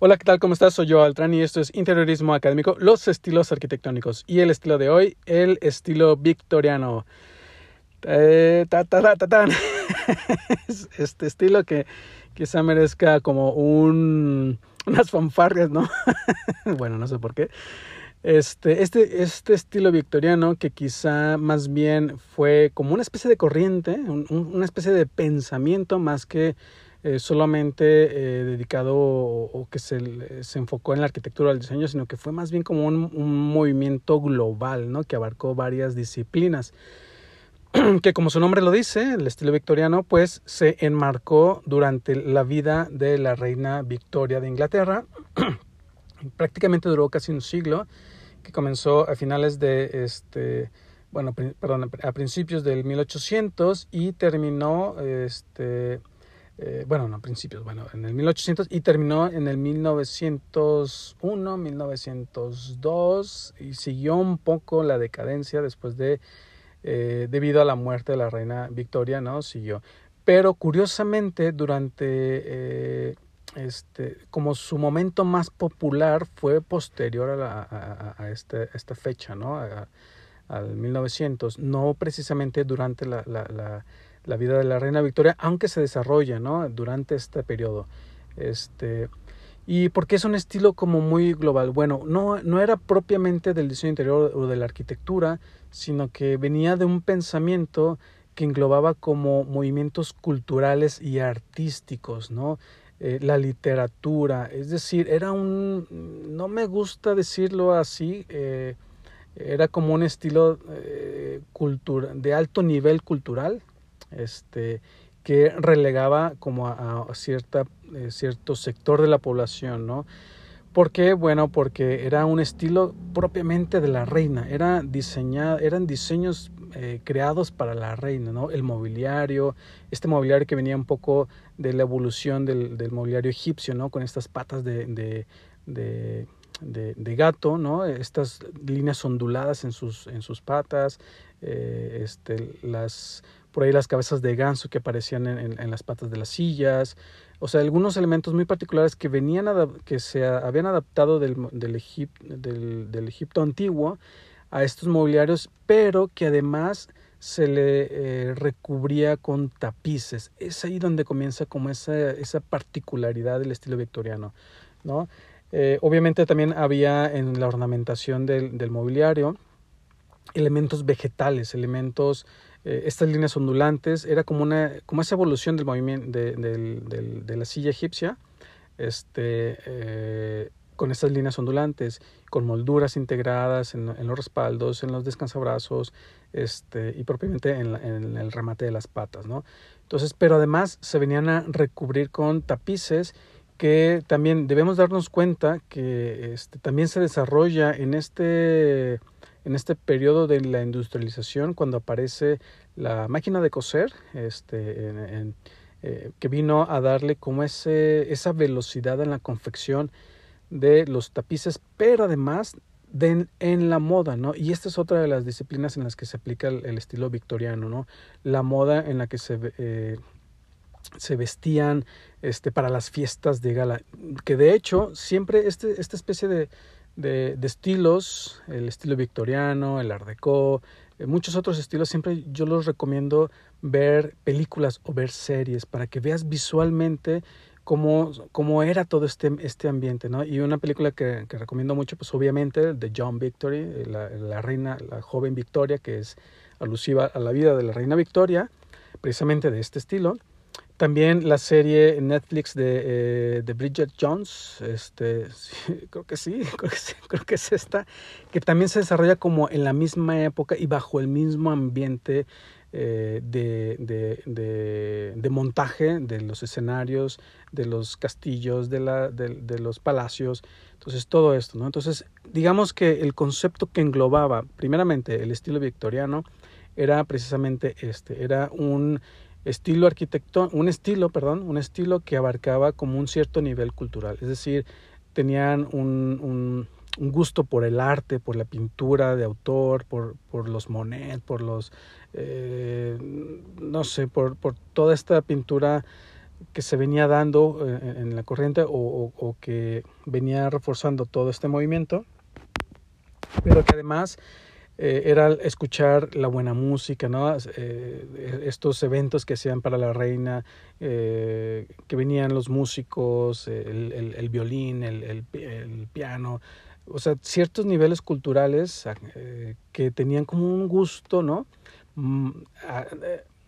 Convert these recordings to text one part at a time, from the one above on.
Hola, ¿qué tal? ¿Cómo estás? Soy yo, Altran, y esto es Interiorismo Académico, los estilos arquitectónicos. Y el estilo de hoy, el estilo victoriano. Eh, ta, ta, ta, este estilo que quizá merezca como un, unas fanfarrias, ¿no? bueno, no sé por qué. Este, este, este estilo victoriano que quizá más bien fue como una especie de corriente, una especie de pensamiento más que eh, solamente eh, dedicado o, que se, se, enfocó en la arquitectura del diseño, sino que fue más bien como un, un movimiento global, ¿no? Que abarcó varias disciplinas. que como su nombre lo dice, el estilo victoriano, pues se enmarcó durante la vida de la reina Victoria de Inglaterra. Prácticamente duró casi un siglo, que comenzó a finales de este, bueno, perdón, a principios del 1800 y terminó este eh, bueno, no, principios, bueno, en el 1800 y terminó en el 1901, 1902 y siguió un poco la decadencia después de, eh, debido a la muerte de la reina Victoria, ¿no? Siguió. Pero curiosamente, durante, eh, este, como su momento más popular fue posterior a, la, este, esta fecha, ¿no? al 1900, no precisamente durante la la vida de la reina Victoria, aunque se desarrolla ¿no? durante este periodo. Este, y porque es un estilo como muy global. Bueno, no, no era propiamente del diseño interior o de la arquitectura, sino que venía de un pensamiento que englobaba como movimientos culturales y artísticos, ¿no? Eh, la literatura, es decir, era un, no me gusta decirlo así, eh, era como un estilo eh, de alto nivel cultural, este, que relegaba como a, cierta, eh, cierto sector de la población, ¿no? ¿Por qué? Bueno, porque era un estilo propiamente de la reina, era diseñado, eran diseños eh, creados para la reina, ¿no? El mobiliario, este mobiliario que venía un poco de la evolución del, del mobiliario egipcio, ¿no? Con estas patas de, de, gato, ¿no? Estas líneas onduladas en sus, en sus patas, eh, este, las por ahí las cabezas de ganso que aparecían en, las patas de las sillas, o sea, algunos elementos muy particulares que venían que se habían adaptado del, del, del, Egipto antiguo a estos mobiliarios, pero que además se le eh, recubría con tapices. Es ahí donde comienza como esa, esa particularidad del estilo victoriano, ¿no? Eh, obviamente también había en la ornamentación del, del mobiliario elementos vegetales, elementos eh, estas líneas ondulantes, era como, una, como esa evolución del movimiento de, la silla egipcia, este, eh, con estas líneas ondulantes, con molduras integradas en, los respaldos, en los descansabrazos este, y propiamente en, en, el remate de las patas. ¿no? Entonces, pero además se venían a recubrir con tapices que también debemos darnos cuenta que este, también se desarrolla en este en este periodo de la industrialización, cuando aparece la máquina de coser, este, eh, que vino a darle como ese, esa velocidad en la confección de los tapices, pero además de, en la moda, ¿no? Y esta es otra de las disciplinas en las que se aplica el, estilo victoriano, ¿no? La moda en la que se, eh, se vestían este, para las fiestas de gala, que de hecho siempre este, esta especie de, de, de, estilos, el estilo victoriano, el art deco, eh, muchos otros estilos, siempre yo los recomiendo ver películas o ver series para que veas visualmente cómo, cómo era todo este, este ambiente, ¿no? Y una película que, recomiendo mucho, pues obviamente, de John Victory, la, la reina, la joven Victoria, que es alusiva a la vida de la reina Victoria, precisamente de este estilo. También la serie Netflix de, eh, de Bridget Jones, este, creo que sí, creo que sí, creo que es esta, que también se desarrolla como en la misma época y bajo el mismo ambiente eh, de, de, de, de, montaje de los escenarios, de los castillos, de, la, de, de los palacios. Entonces, todo esto, ¿no? Entonces, digamos que el concepto que englobaba, primeramente, el estilo victoriano, era precisamente este, era un estilo arquitectónico, un estilo, perdón, un estilo que abarcaba como un cierto nivel cultural, es decir, tenían un, un, gusto por el arte, por la pintura de autor, por, por los Monet, por los, eh, no sé, por, por toda esta pintura que se venía dando eh, en la corriente o, que venía reforzando todo este movimiento, pero que además eh, era escuchar la buena música, ¿no? Eh, estos eventos que hacían para la reina, que venían los músicos, el, violín, el, piano, o sea, ciertos niveles culturales que tenían como un gusto, ¿no? Mm,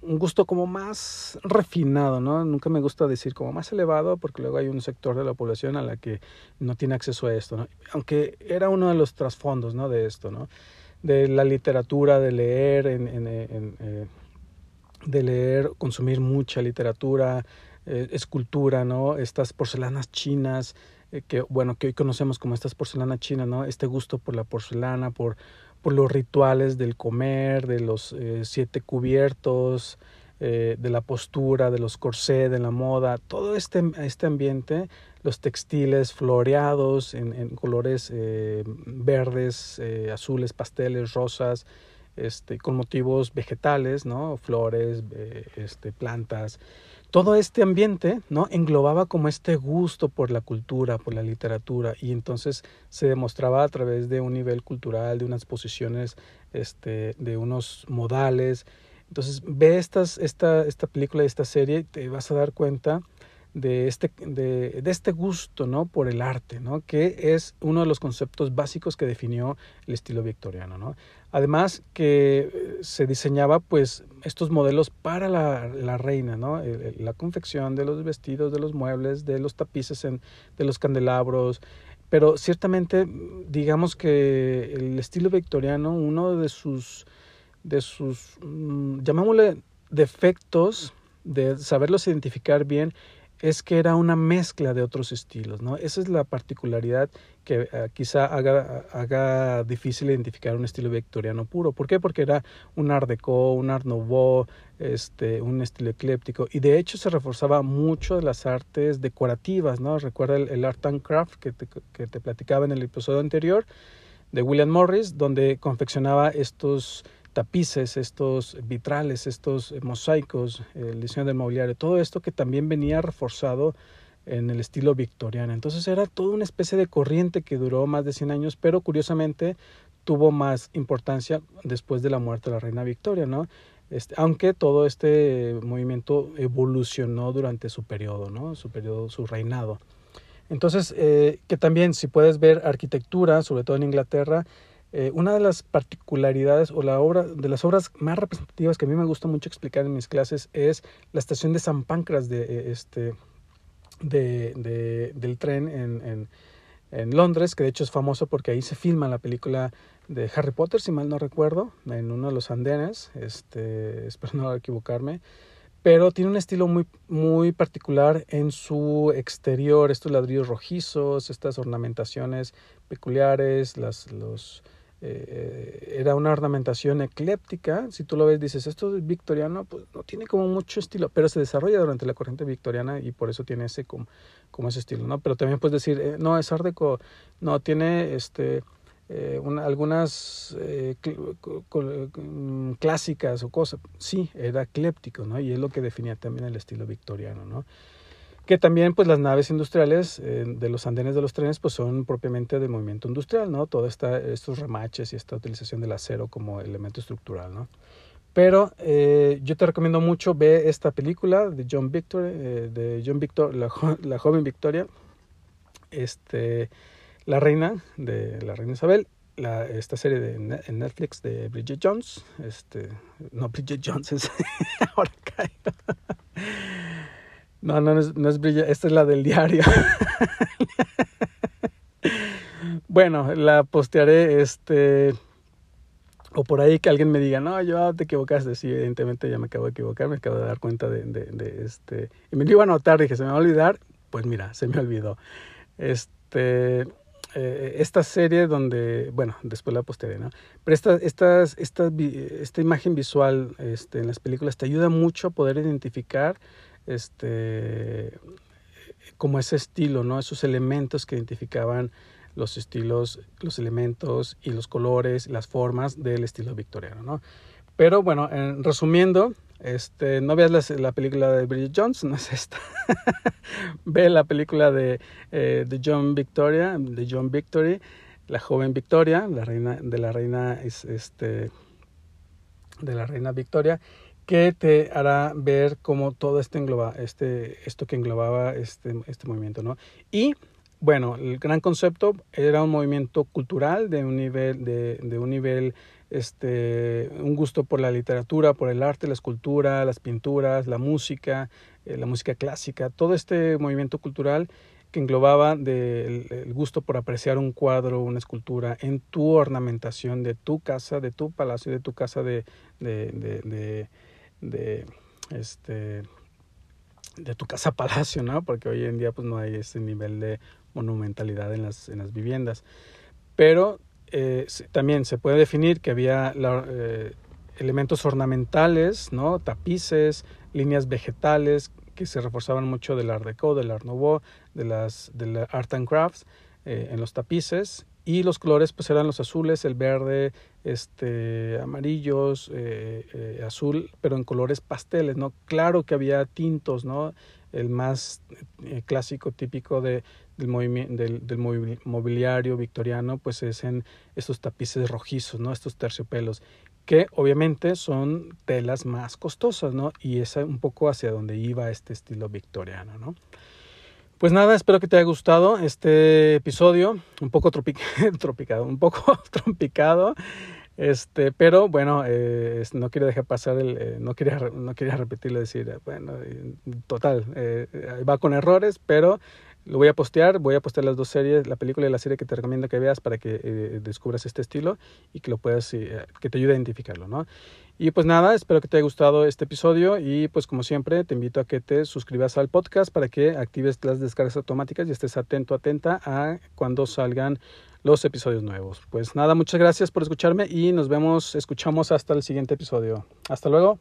un gusto como más refinado. Nunca me gusta decir como más elevado porque luego hay un sector de la población a la que no tiene acceso a esto, ¿no? Aunque era uno de los trasfondos, ¿no? De esto, ¿no? De la literatura, de leer, en, en, eh, de leer, consumir mucha literatura, eh, escultura, ¿no? Estas porcelanas chinas, eh, que, bueno, que hoy conocemos como estas porcelanas chinas, ¿no? Este gusto por la porcelana, por por los rituales del comer, de los siete cubiertos, eh, de la postura, de los corsés, de la moda, todo este, este ambiente, los textiles floreados en, colores eh, verdes, azules, pasteles, rosas, este, con motivos vegetales, ¿no? flores, este, plantas, todo este ambiente no englobaba como este gusto por la cultura, por la literatura y entonces se demostraba a través de un nivel cultural, de unas posiciones, este, de unos modales. Entonces ve estas, esta, esta película esta serie y te vas a dar cuenta de este, de, de, este gusto ¿no? por el arte, ¿no? que es uno de los conceptos básicos que definió el estilo victoriano. ¿no? Además que eh, se diseñaba pues estos modelos para la, la reina, ¿no? la confección de los vestidos, de los muebles, de los tapices, en, de los candelabros, pero ciertamente digamos que el estilo victoriano, uno de sus, de sus mm, llamémosle defectos, de saberlos identificar bien, es que era una mezcla de otros estilos, ¿no? Esa es la particularidad que eh, quizá haga, haga difícil identificar un estilo victoriano puro. ¿Por qué? Porque era un art deco, un art nouveau, este, un estilo ecléptico y de hecho se reforzaba mucho de las artes decorativas, ¿no? Recuerda el, art and craft que te, que te platicaba en el episodio anterior de William Morris, donde confeccionaba estos tapices, estos vitrales, estos eh, mosaicos, el diseño del mobiliario, todo esto que también venía reforzado en el estilo victoriano. Entonces era toda una especie de corriente que duró más de 100 años, pero curiosamente tuvo más importancia después de la muerte de la reina Victoria, ¿no? Este, aunque todo este movimiento evolucionó durante su periodo, ¿no? Su periodo, su reinado. Entonces, eh, que también si puedes ver arquitectura, sobre todo en Inglaterra, eh, una de las particularidades o la obra de las obras más representativas que a mí me gusta mucho explicar en mis clases es la estación de San Pancras de eh, este de, de, del tren en, en, en, Londres, que de hecho es famoso porque ahí se filma la película de Harry Potter, si mal no recuerdo, en uno de los andenes, este, espero no equivocarme, pero tiene un estilo muy, muy particular en su exterior, estos ladrillos rojizos, estas ornamentaciones peculiares, las, los, eh, era una ornamentación ecléptica. Si tú lo ves, dices, esto es victoriano, pues no tiene como mucho estilo, pero se desarrolla durante la corriente victoriana y por eso tiene ese como, como ese estilo, ¿no? Pero también puedes decir, eh, no, es art no, tiene este, eh, algunas mm, clásicas o cosas. Sí, era ecléptico, ¿no? Y es lo que definía también el estilo victoriano, ¿no? Que también pues las naves industriales eh, de los andenes de los trenes pues son propiamente de movimiento industrial, ¿no? Todos estos remaches y esta utilización del acero como elemento estructural, ¿no? Pero eh, yo te recomiendo mucho ver esta película de John Victor, eh, de John Victor, la, la, joven Victoria, este, la reina de la reina Isabel, la, esta serie de en Netflix de Bridget Jones, este, no Bridget Jones es ahora caigo. No, no, no es brilla, esta es la del diario. bueno, la postearé, este, o por ahí que alguien me diga, no, yo te equivocaste. Sí, evidentemente ya me acabo de equivocar, me acabo de dar cuenta de, este, y me lo iba a notar, dije, se me va a olvidar, pues mira, se me olvidó. Este, eh, esta serie donde, bueno, después la postearé, ¿no? Pero esta, esta, esta, esta imagen visual este, en las películas te ayuda mucho a poder identificar este, como ese estilo, ¿no? Esos elementos que identificaban los estilos, los elementos y los colores, las formas del estilo victoriano, ¿no? Pero bueno, resumiendo, este, no veas la, película de Bridget Jones, no es esta. Ve la película de, eh, de John Victoria, de John Victory, la joven Victoria, la reina de la reina este de la reina Victoria, que te hará ver cómo todo este engloba, este, esto que englobaba este, este movimiento, ¿no? Y bueno, el gran concepto era un movimiento cultural de un nivel, de, de un nivel este, un gusto por la literatura, por el arte, la escultura, las pinturas, la música, eh, la música clásica, todo este movimiento cultural que englobaba del el gusto por apreciar un cuadro, una escultura en tu ornamentación de tu casa, de tu palacio, de tu casa de, de, de, este de tu casa palacio, ¿no? Porque hoy en día pues no hay ese nivel de monumentalidad en las, en las viviendas. Pero eh, también se puede definir que había eh, elementos ornamentales, ¿no? tapices, líneas vegetales que se reforzaban mucho del Art Deco, del Art Nouveau, de las Art and Crafts eh, en los tapices y los colores pues eran los azules, el verde, este, amarillos, azul, pero en colores pasteles, ¿no? Claro que había tintos, ¿no? El más clásico, típico de, del, del, del, mobiliario victoriano, pues es en estos tapices rojizos, ¿no? Estos terciopelos, que obviamente son telas más costosas, ¿no? Y es un poco hacia donde iba este estilo victoriano, ¿no? Pues nada, espero que te haya gustado este episodio, un poco tropicado, un poco trompicado. Este, pero bueno, eh, no quiero dejar pasar el, eh, no quería, no quería repetirlo, decir, bueno, total, eh, va con errores, pero lo voy a postear, voy a postear las dos series, la película y la serie que te recomiendo que veas para que eh, descubras este estilo y que lo puedas, eh, que te ayude a identificarlo, ¿no? Y pues nada, espero que te haya gustado este episodio y pues como siempre te invito a que te suscribas al podcast para que actives las descargas automáticas y estés atento, atenta a cuando salgan los episodios nuevos. Pues nada, muchas gracias por escucharme y nos vemos, escuchamos hasta el siguiente episodio. Hasta luego.